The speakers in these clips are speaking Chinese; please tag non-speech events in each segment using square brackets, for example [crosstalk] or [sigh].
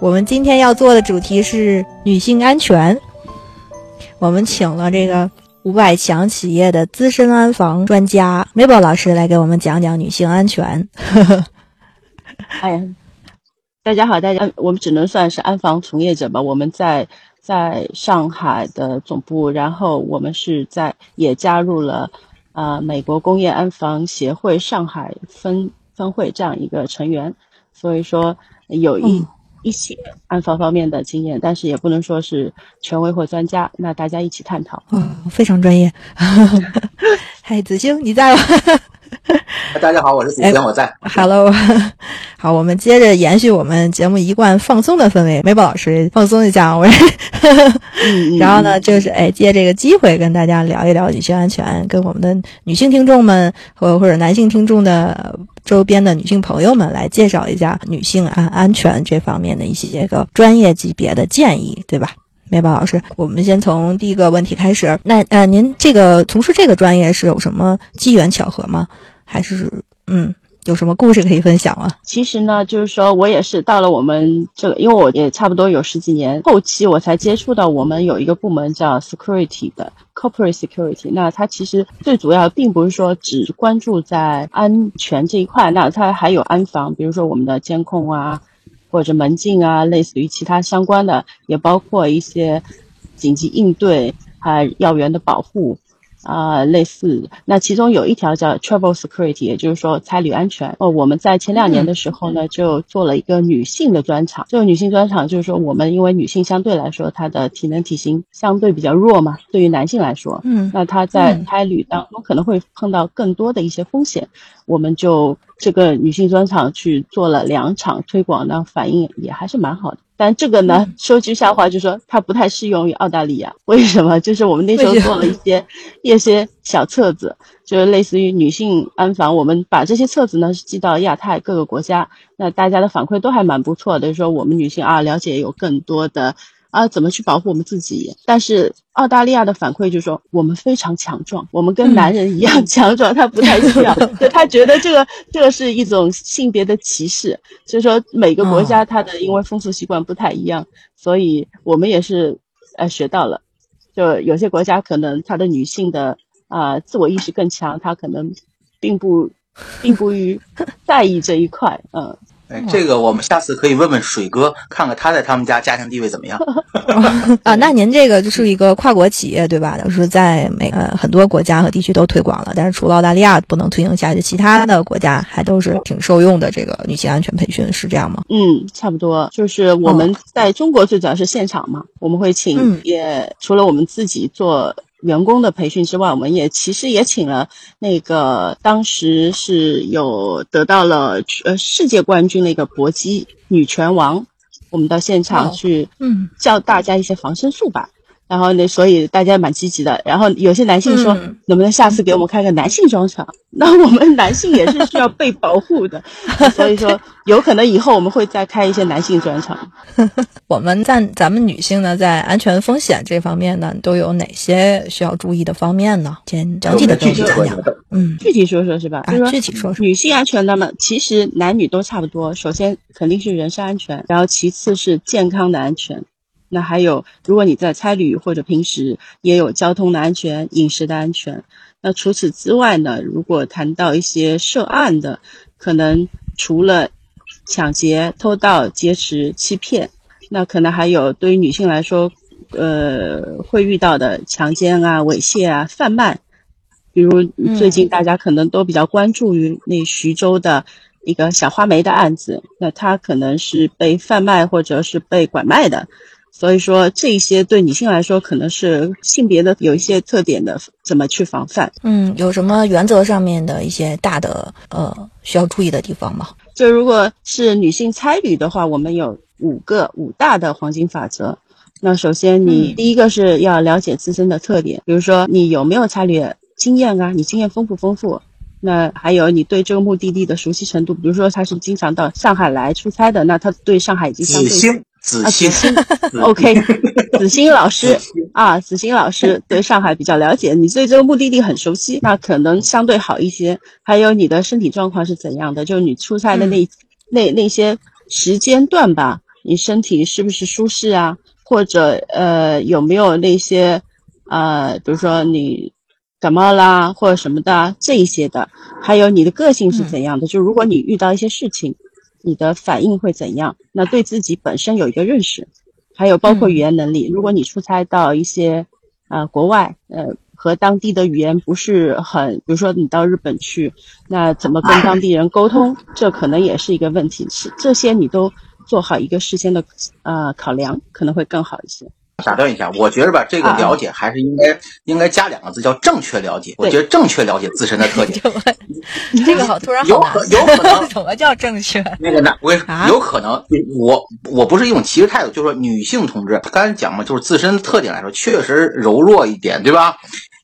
我们今天要做的主题是女性安全。我们请了这个五百强企业的资深安防专家 Mabel 老师来给我们讲讲女性安全。[laughs] 哎呀，大家好，大家我们只能算是安防从业者吧。我们在在上海的总部，然后我们是在也加入了啊美国工业安防协会上海分分会这样一个成员，所以说有一。一些安防方面的经验，但是也不能说是权威或专家。那大家一起探讨。嗯，非常专业。[laughs] 嗨，子星，你在吗？[laughs] 大家好，我是子星，我在。Hello，[laughs] 好，我们接着延续我们节目一贯放松的氛围，梅宝老师放松一下，我。[laughs] 然后呢，就是哎，借这个机会跟大家聊一聊女性安全，跟我们的女性听众们或或者男性听众的周边的女性朋友们来介绍一下女性安安全这方面的一些个专业级别的建议，对吧？梅宝老师，我们先从第一个问题开始。那呃，您这个从事这个专业是有什么机缘巧合吗？还是嗯，有什么故事可以分享吗？其实呢，就是说我也是到了我们这个，因为我也差不多有十几年，后期我才接触到我们有一个部门叫 security 的 corporate security。那它其实最主要并不是说只关注在安全这一块，那它还有安防，比如说我们的监控啊。或者门禁啊，类似于其他相关的，也包括一些紧急应对还要员的保护啊，类似。那其中有一条叫 travel security，也就是说差旅安全。哦，我们在前两年的时候呢，就做了一个女性的专场。这个女性专场就是说，我们因为女性相对来说她的体能体型相对比较弱嘛，对于男性来说，嗯，那她在差旅当中可能会碰到更多的一些风险，我们就。这个女性专场去做了两场推广呢，反应也还是蛮好的。但这个呢，[laughs] 说句实话，就是说它不太适用于澳大利亚。为什么？就是我们那时候做了一些一些小册子，就是类似于女性安防。我们把这些册子呢寄到亚太各个国家，那大家的反馈都还蛮不错的就，说我们女性啊了解有更多的。啊，怎么去保护我们自己？但是澳大利亚的反馈就是说，我们非常强壮，我们跟男人一样强壮，他不太需要，[laughs] 他觉得这个这个是一种性别的歧视。所以说，每个国家它的因为风俗习惯不太一样，所以我们也是呃学到了，就有些国家可能他的女性的啊自我意识更强，他可能并不并不于 [laughs] 在意这一块，嗯。哎，这个我们下次可以问问水哥，看看他在他们家家庭地位怎么样。[laughs] 啊，那您这个就是一个跨国企业对吧？就是在每呃很多国家和地区都推广了，但是除了澳大利亚不能推行下去，其他的国家还都是挺受用的。这个女性安全培训是这样吗？嗯，差不多。就是我们在中国最主要是现场嘛，我们会请，也除了我们自己做。员工的培训之外，我们也其实也请了那个当时是有得到了呃世界冠军的一个搏击女拳王，我们到现场去嗯教大家一些防身术吧。然后呢，所以大家蛮积极的。然后有些男性说，能不能下次给我们开个男性专场？那我们男性也是需要被保护的，[laughs] 所以说有可能以后我们会再开一些男性专场。[laughs] 我们在咱们女性呢，在安全风险这方面呢，都有哪些需要注意的方面呢？先整体的具体讲讲。嗯，具体说说是吧？啊，具体说说。女性安全，那么其实男女都差不多。首先肯定是人身安全，然后其次是健康的安全。那还有，如果你在差旅或者平时也有交通的安全、饮食的安全。那除此之外呢？如果谈到一些涉案的，可能除了抢劫、偷盗、劫持、欺骗，那可能还有对于女性来说，呃，会遇到的强奸啊、猥亵啊、贩卖。比如最近大家可能都比较关注于那徐州的一个小花梅的案子，那她可能是被贩卖或者是被拐卖的。所以说这一些对女性来说可能是性别的有一些特点的，怎么去防范？嗯，有什么原则上面的一些大的呃需要注意的地方吗？就如果是女性差旅的话，我们有五个五大的黄金法则。那首先，你第一个是要了解自身的特点，比如说你有没有差旅经验啊？你经验丰不丰富？那还有你对这个目的地的熟悉程度，比如说他是经常到上海来出差的，那他对上海已经相对子星，子星，[laughs] [laughs] OK，子欣老师啊，子欣老师 [laughs] 对上海比较了解，你对这个目的地很熟悉，那可能相对好一些。还有你的身体状况是怎样的？就是你出差的那那那些时间段吧，你身体是不是舒适啊？或者呃有没有那些呃，比如说你。感冒啦，或者什么的这一些的，还有你的个性是怎样的？就如果你遇到一些事情，你的反应会怎样？那对自己本身有一个认识，还有包括语言能力。如果你出差到一些呃国外，呃和当地的语言不是很，比如说你到日本去，那怎么跟当地人沟通？这可能也是一个问题。是这些你都做好一个事先的呃考量，可能会更好一些。打断一下，我觉得吧，这个了解还是应该应该加两个字，叫正确了解。我觉得正确了解自身的特点。[laughs] 这个好突然有可有可能 [laughs] 怎么叫正确？那个呢？我有可能我我不是一种歧视态度，就是说女性同志刚才讲嘛，就是自身的特点来说，确实柔弱一点，对吧？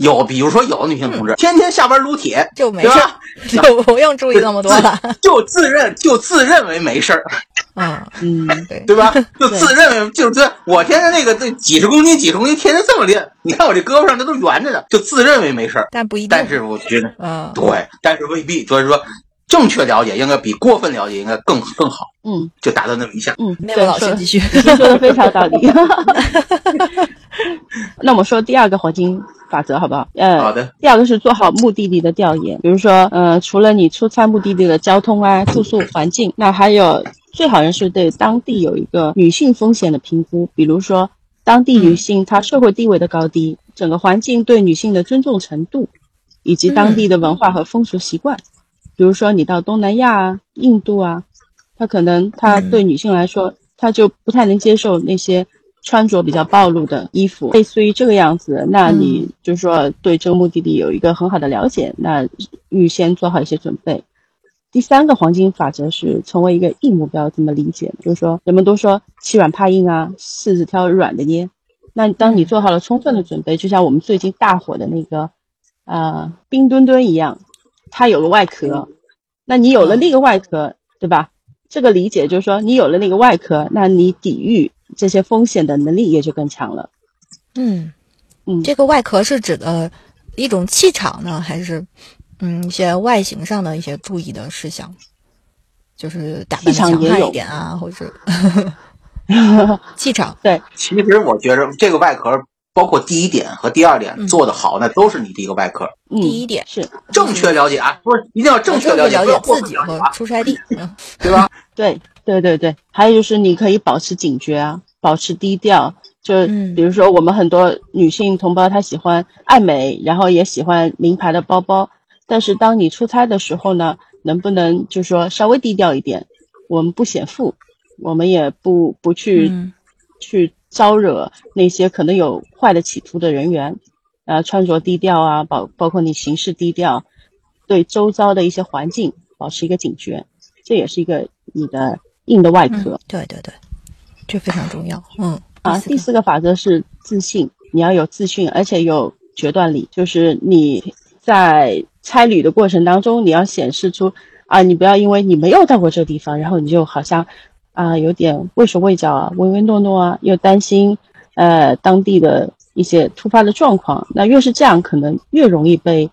有比如说有的女性同志天天下班撸铁，就没事，就不用注意那么多了，就自认就自认为没事儿。[laughs] 嗯嗯，对对吧？就自认为就是我天天那个那几十公斤几十公斤，天天这么练，你看我这胳膊上这都圆着的，就自认为没事儿。但不一定。但是我觉得，嗯，对，但是未必。所以说，正确了解应该比过分了解应该更更好。嗯，就达到那么一下。嗯，那位老师继续，说的非常道理。[laughs] [laughs] [laughs] 那我们说第二个黄金法则好不好？呃，好的。第二个是做好目的地的调研，比如说，呃，除了你出差目的地的交通啊、住宿环境，那还有。最好人是对当地有一个女性风险的评估，比如说当地女性她社会地位的高低，整个环境对女性的尊重程度，以及当地的文化和风俗习惯。比如说你到东南亚啊、印度啊，他可能他对女性来说，他就不太能接受那些穿着比较暴露的衣服，类似于这个样子。那你就是说对这个目的地有一个很好的了解，那预先做好一些准备。第三个黄金法则是成为一个硬目标，怎么理解？就是说，人们都说欺软怕硬啊，柿子挑软的捏。那当你做好了充分的准备，就像我们最近大火的那个，呃，冰墩墩一样，它有个外壳，那你有了那个外壳，对吧？这个理解就是说，你有了那个外壳，那你抵御这些风险的能力也就更强了。嗯嗯，这个外壳是指的一种气场呢，还是？嗯，一些外形上的一些注意的事项，就是打扮强悍一点啊，或者 [laughs] 气场。对，其实我觉着这个外壳，包括第一点和第二点做的好，那都是你的一个外壳。第一点是正确了解啊，不是一定要正确了解自己和出差地，[laughs] 对吧？对对对对，还有就是你可以保持警觉啊，保持低调。就比如说，我们很多女性同胞她喜欢爱美，然后也喜欢名牌的包包。但是当你出差的时候呢，能不能就说稍微低调一点？我们不显富，我们也不不去去招惹那些可能有坏的企图的人员。呃，穿着低调啊，包包括你行事低调，对周遭的一些环境保持一个警觉，这也是一个你的硬的外壳。对对对，这非常重要。嗯啊，第四个法则是自信，你要有自信，而且有决断力，就是你在。差旅的过程当中，你要显示出啊，你不要因为你没有到过这个地方，然后你就好像啊有点畏手畏脚啊，唯唯诺诺啊，又担心呃当地的一些突发的状况。那越是这样，可能越容易被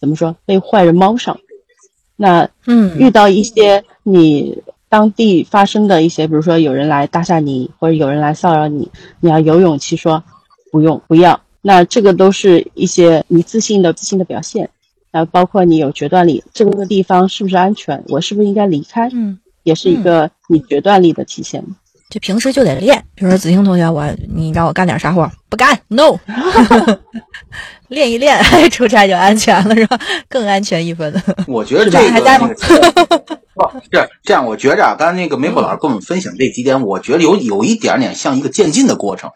怎么说被坏人猫上。那嗯，遇到一些你当地发生的一些，比如说有人来搭讪你，或者有人来骚扰你，你要有勇气说不用不要。那这个都是一些你自信的自信的表现。那，包括你有决断力，这个地方是不是安全？我是不是应该离开？嗯，也是一个你决断力的体现。就平时就得练，比如说子星同学，我你让我干点啥活，不干，no，[laughs] 练一练，[laughs] 出差就安全了，是吧？更安全一分。我觉得这个是这样，我觉着啊，刚才那个梅博老师跟我们分享这几点，我觉得有有一点点像一个渐进的过程，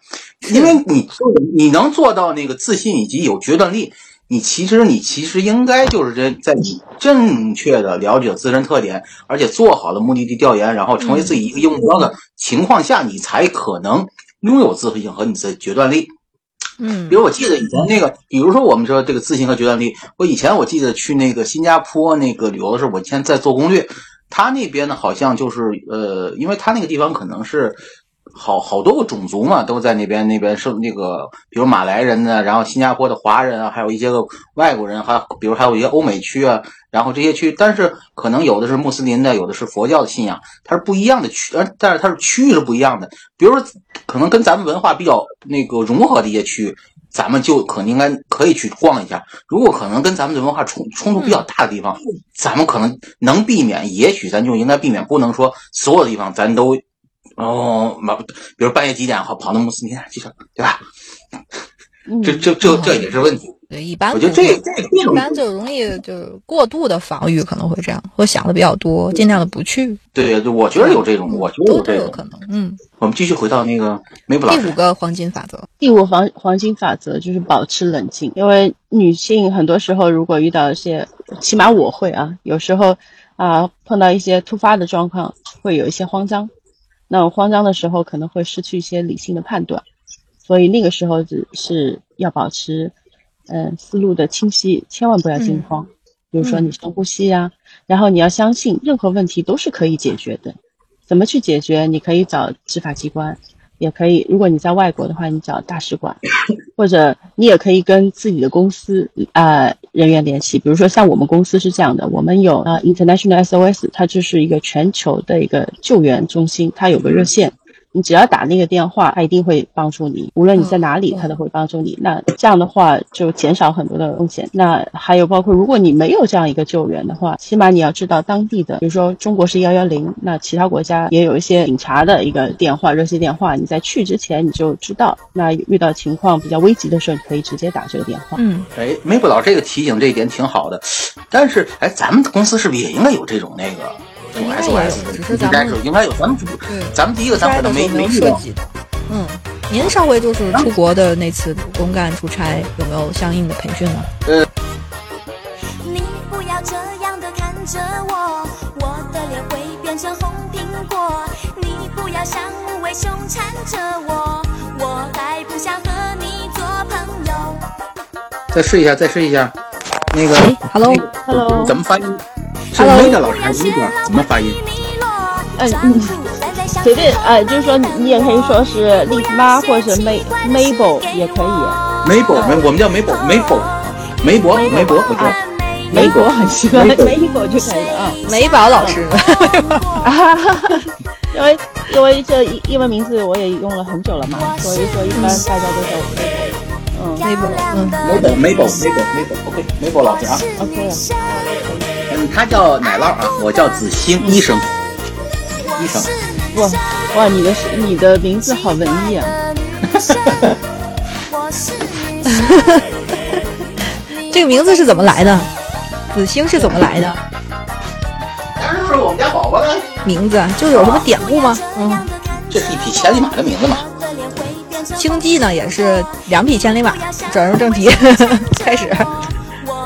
因为你你能做到那个自信以及有决断力，你其实你其实应该就是在在你正确的了解自身特点，而且做好了目的地调研，然后成为自己一个硬目标的情况下，你才可能拥有自信和你的决断力。嗯。比如我记得以前那个，比如说我们说这个自信和决断力，我以前我记得去那个新加坡那个旅游的时候，我以前在做攻略，他那边呢好像就是呃，因为他那个地方可能是好好多个种族嘛，都在那边那边是那个，比如马来人呢，然后新加坡的华人啊，还有一些个外国人，还有比如还有一些欧美区啊，然后这些区，但是可能有的是穆斯林的，有的是佛教的信仰，它是不一样的区，呃但是它是区域是不一样的。比如说，可能跟咱们文化比较那个融合的一些区域，咱们就可能应该可以去逛一下。如果可能跟咱们的文化冲冲突比较大的地方，咱们可能能避免，也许咱就应该避免，不能说所有的地方咱都哦，马比如半夜几点好跑到穆斯林去了，对吧？嗯这这这这也是问题。对，一般我觉得这这一般就容易就是过度的防御，可能会这样，或想的比较多，尽量的不去，对对，我觉得有这种，我觉得有这种。有可能。嗯，我们继续回到那个梅普老师第五，个黄金法则，第五黄黄金法则就是保持冷静，因为女性很多时候如果遇到一些，起码我会啊，有时候啊碰到一些突发的状况，会有一些慌张。那我慌张的时候可能会失去一些理性的判断，所以那个时候只是要保持，嗯、思路的清晰，千万不要惊慌。比如说你深呼吸呀、然后你要相信任何问题都是可以解决的。怎么去解决？你可以找执法机关，也可以，如果你在外国的话，你找大使馆，或者你也可以跟自己的公司呃人员联系。比如说像我们公司是这样的，我们有呃 International SOS，它就是一个全球的一个救援中心，它有个热线。你只要打那个电话，他一定会帮助你，无论你在哪里，他都会帮助你。那这样的话就减少很多的风险。那还有包括，如果你没有这样一个救援的话，起码你要知道当地的，比如说中国是幺幺零，那其他国家也有一些警察的一个电话、热线电话，你在去之前你就知道。那遇到情况比较危急的时候，你可以直接打这个电话。嗯，哎，梅普老这个提醒这一点挺好的，但是哎，咱们公司是不是也应该有这种那个这种应该有 SOS 的？只是咱们应该有，咱们主对咱们第一个咱可能没没有遇到。涉及的。嗯，您上回就是出国的那次公干出差，有没有相应的培训呢？你不要这样的看着我，我的脸会变成红苹果。你不要像无尾熊缠着我，我还不想和你做朋友。再试一下，再试一下，那个哎，Hello，Hello 怎么发音？是梅的老师还是梅的？怎么发音？嗯嗯随便，呃，就是说你你也可以说是丽妈或者是 May Mabel 也可以。梅博梅，我们叫梅博梅博梅博梅博，我觉得梅果很习惯，梅果梅果就可以了啊。梅宝老师呢？啊，[laughs] 因为因为这英英文名字我也用了很久了嘛，所以说一般大家都叫我梅果。嗯梅博，嗯，梅博梅博梅博梅博，OK，梅博老师啊，，OK 了。嗯，他叫奶酪啊，我叫子星医生，医生。哇哇，你的你的名字好文艺啊！[laughs] 这个名字是怎么来的？子星是怎么来的？当然是我们家宝宝了，名字就是有什么典故吗？嗯，这是一匹千里马的名字嘛。星际呢也是两匹千里马。转入正题，[laughs] 开始。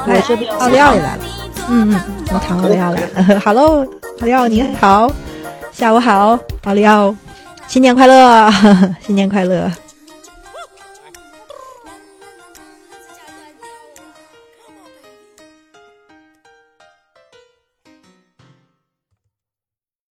哎，奥利奥也来了。嗯嗯，我们唐奥利奥来了。好喽奥利奥你好，下午好，奥利奥，新年快乐，新年快乐。